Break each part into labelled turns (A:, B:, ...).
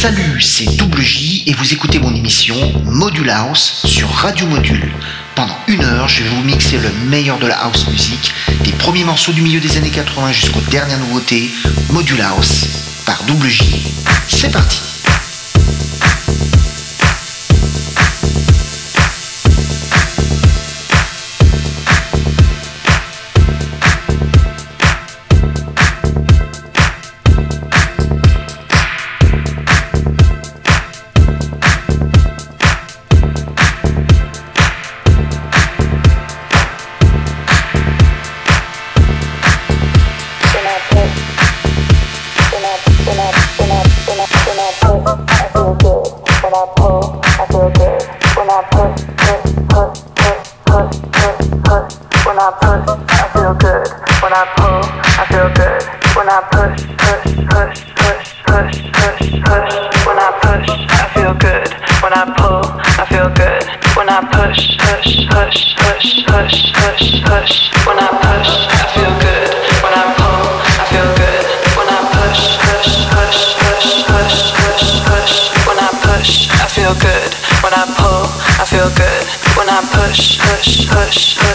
A: Salut, c'est Double J et vous écoutez mon émission Module House sur Radio Module. Pendant une heure, je vais vous mixer le meilleur de la house music, des premiers morceaux du milieu des années 80 jusqu'aux dernières nouveautés, Module House par Double J. C'est parti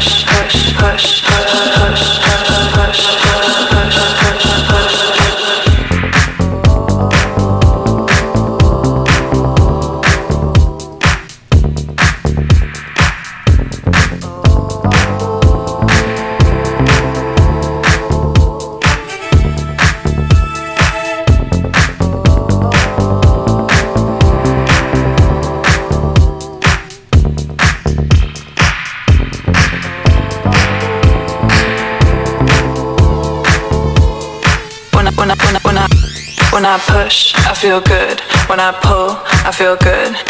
B: hush, hush, hush, hush. I push, I feel good. When I pull, I feel good.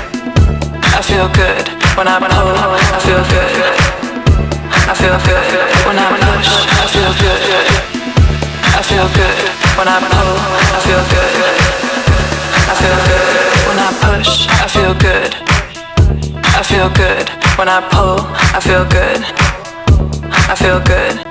B: I feel good. When I pull, I feel good. I feel good. When I push, I feel good. I feel good. When I pull, I feel good. I feel good. When I push, I feel good. I feel good. When I pull, I feel good. I feel good.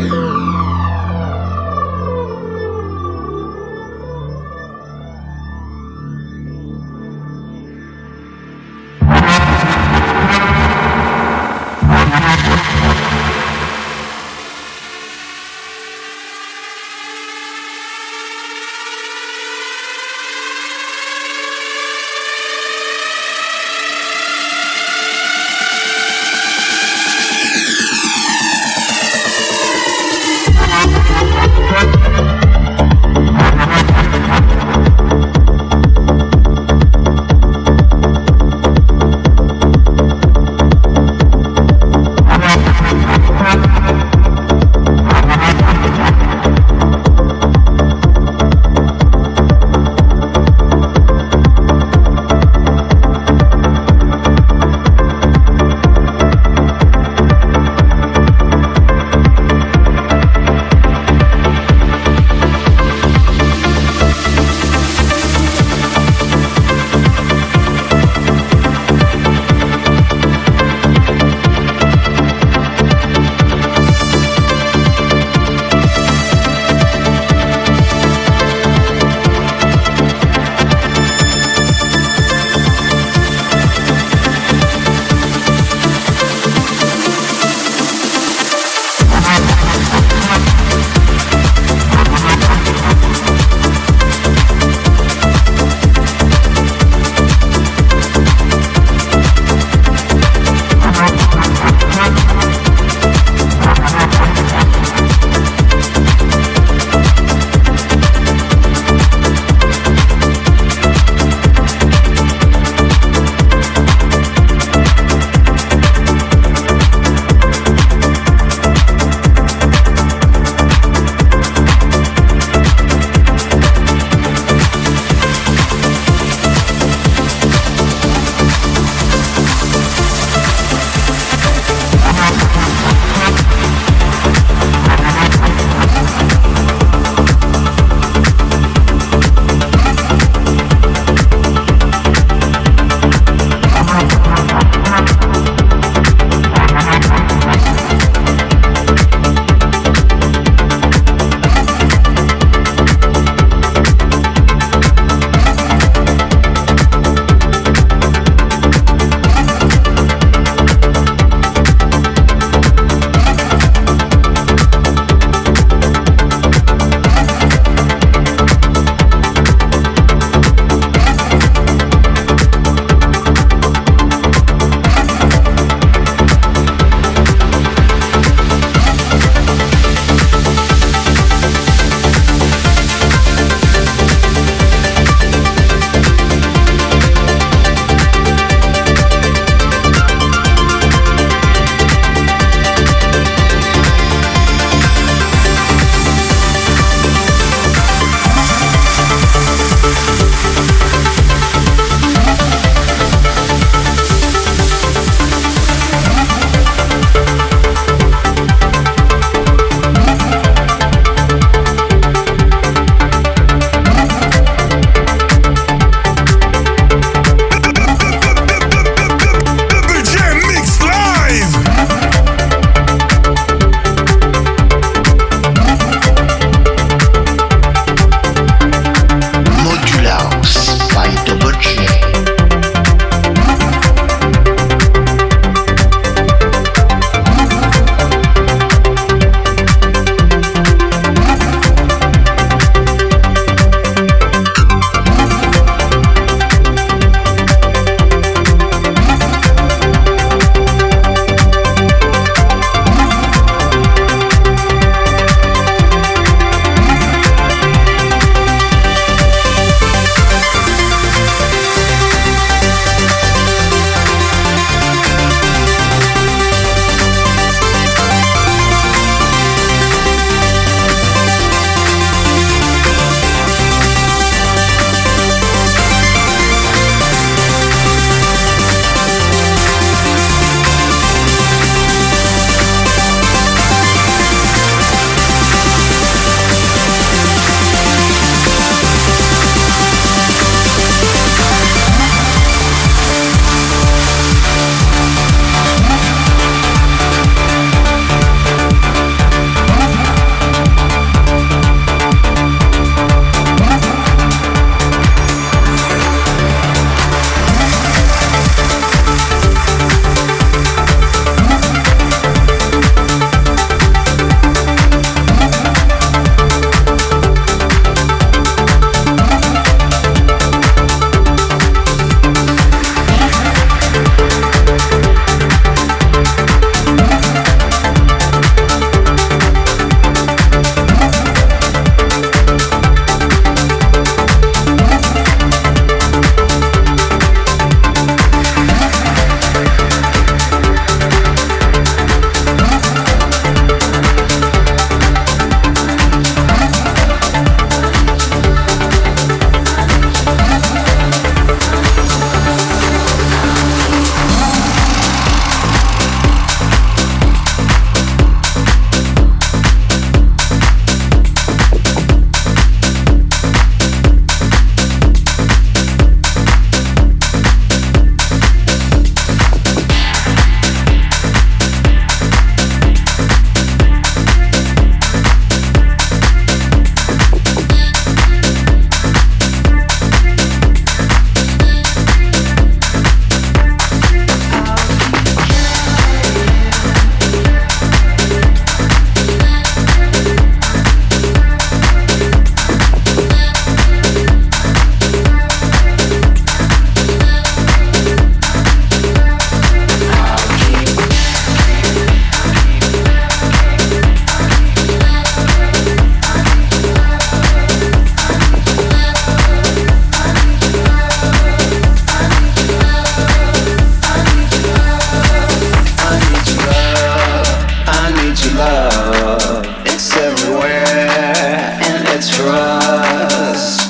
C: It's everywhere and it's for us.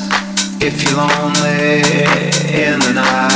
D: If you're lonely in the night.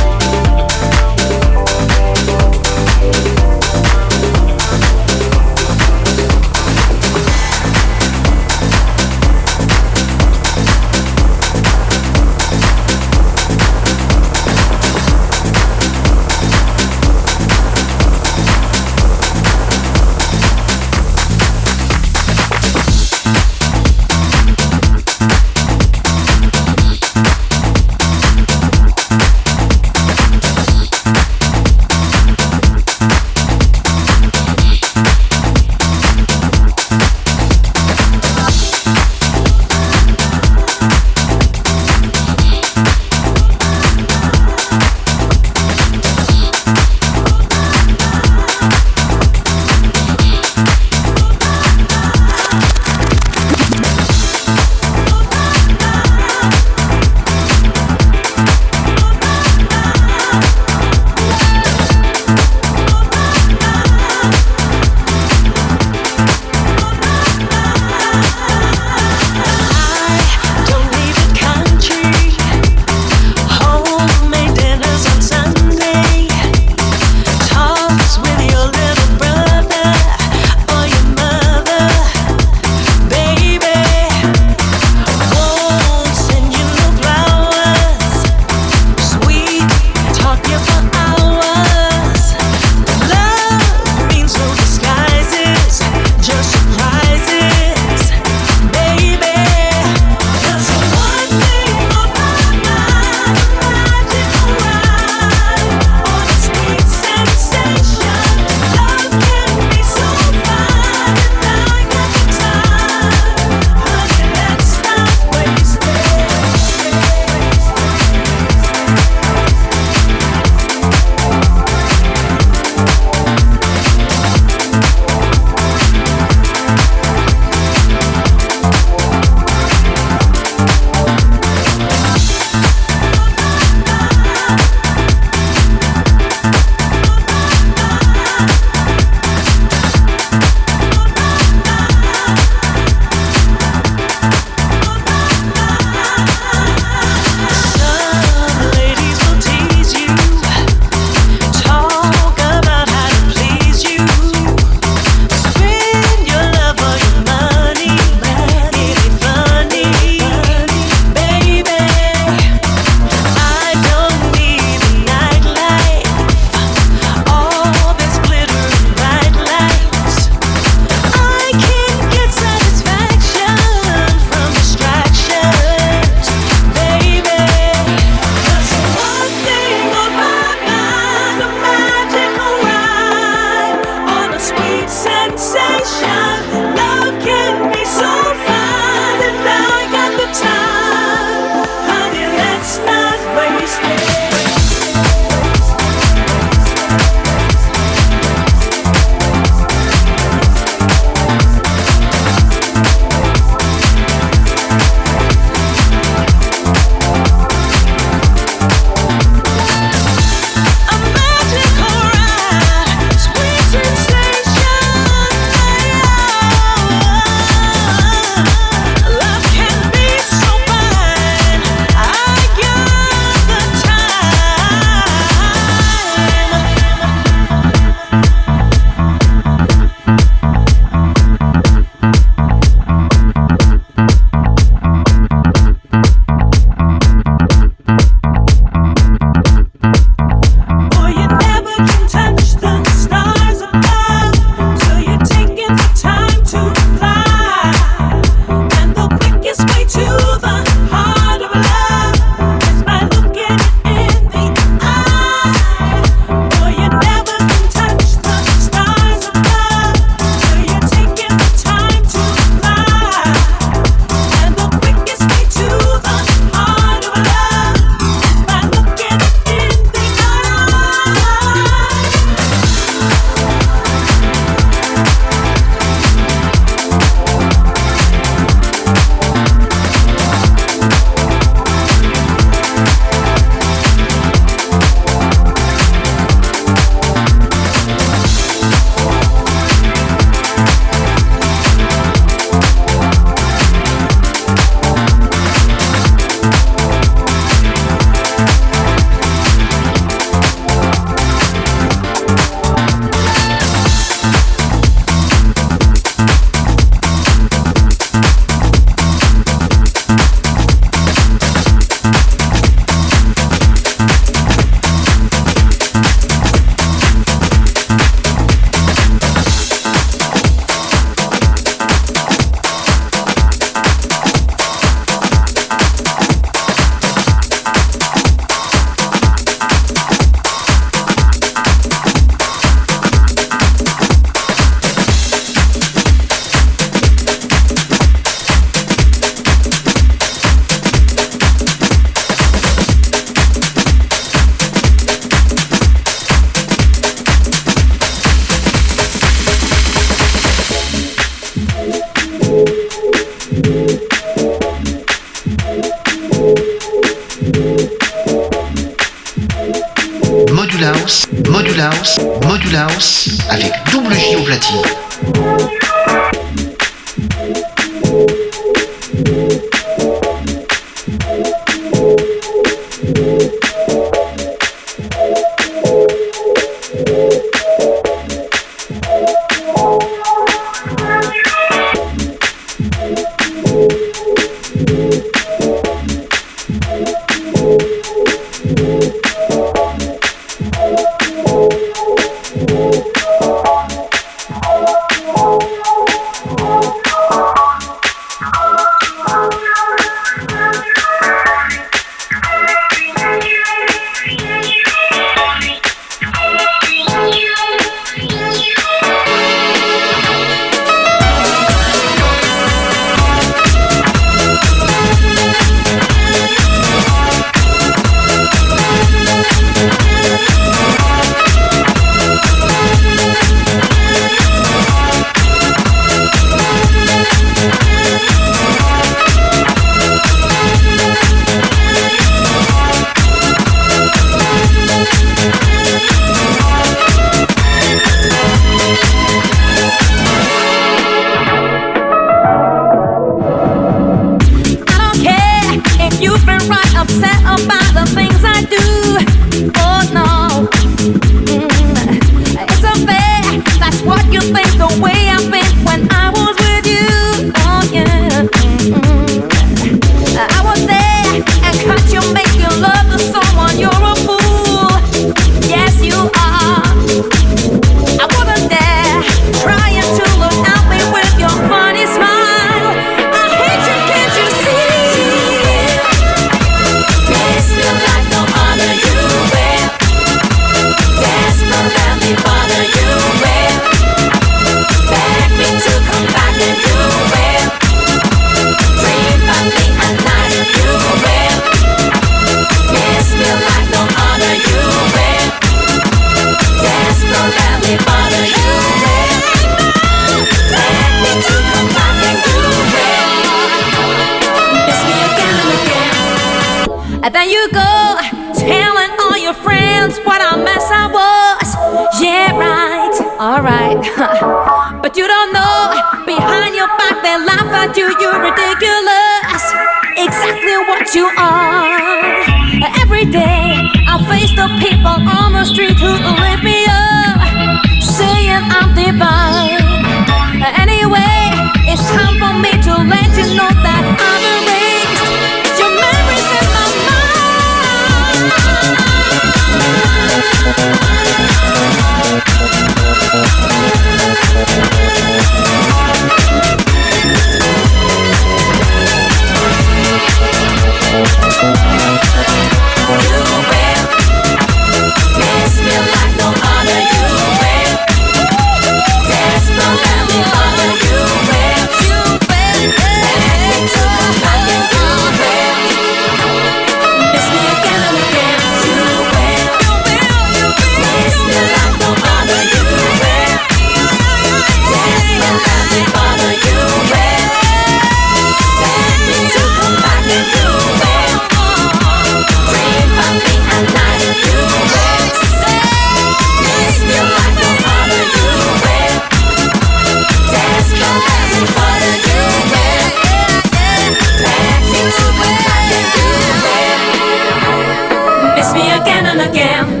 D: again and
A: again.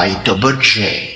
A: By Double J.